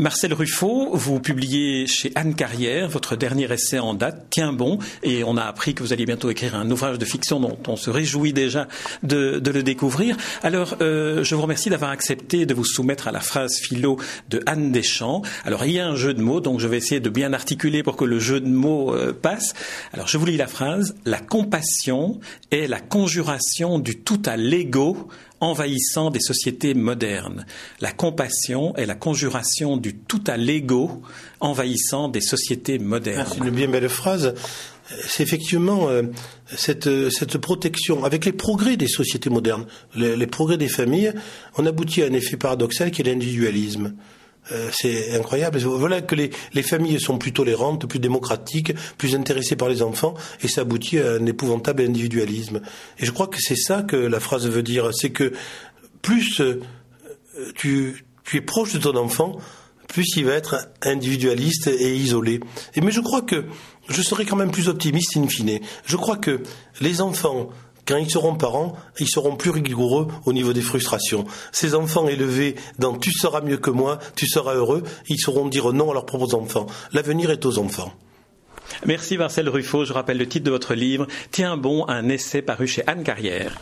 Marcel Ruffo, vous publiez chez Anne Carrière votre dernier essai en date, Tiens bon, et on a appris que vous alliez bientôt écrire un ouvrage de fiction dont on se réjouit déjà de, le découvrir. Alors, euh, je vous remercie d'avoir accepté de vous soumettre à la phrase philo de Anne Deschamps. Alors, il y a un jeu de mots, donc je vais essayer de bien articuler pour que le jeu de mots euh, passe. Alors, je vous lis la phrase. La compassion est la conjuration du tout à l'ego envahissant des sociétés modernes. La compassion est la conjuration du tout à l'ego envahissant des sociétés modernes. C'est une bien belle phrase. C'est effectivement euh, cette, cette, protection. Avec les progrès des sociétés modernes, les progrès des familles, on aboutit à un effet paradoxal qui est l'individualisme. Euh, c'est incroyable. Voilà que les, les, familles sont plus tolérantes, plus démocratiques, plus intéressées par les enfants, et ça aboutit à un épouvantable individualisme. Et je crois que c'est ça que la phrase veut dire, c'est que plus euh, tu, tu es proche de ton enfant, plus il va être individualiste et isolé. Et mais je crois que je serais quand même plus optimiste in fine. Je crois que les enfants quand ils seront parents, ils seront plus rigoureux au niveau des frustrations. Ces enfants élevés dans tu seras mieux que moi, tu seras heureux, ils sauront dire non à leurs propres enfants. L'avenir est aux enfants. Merci Marcel Ruffo. Je rappelle le titre de votre livre Tiens bon, un essai paru chez Anne Carrière.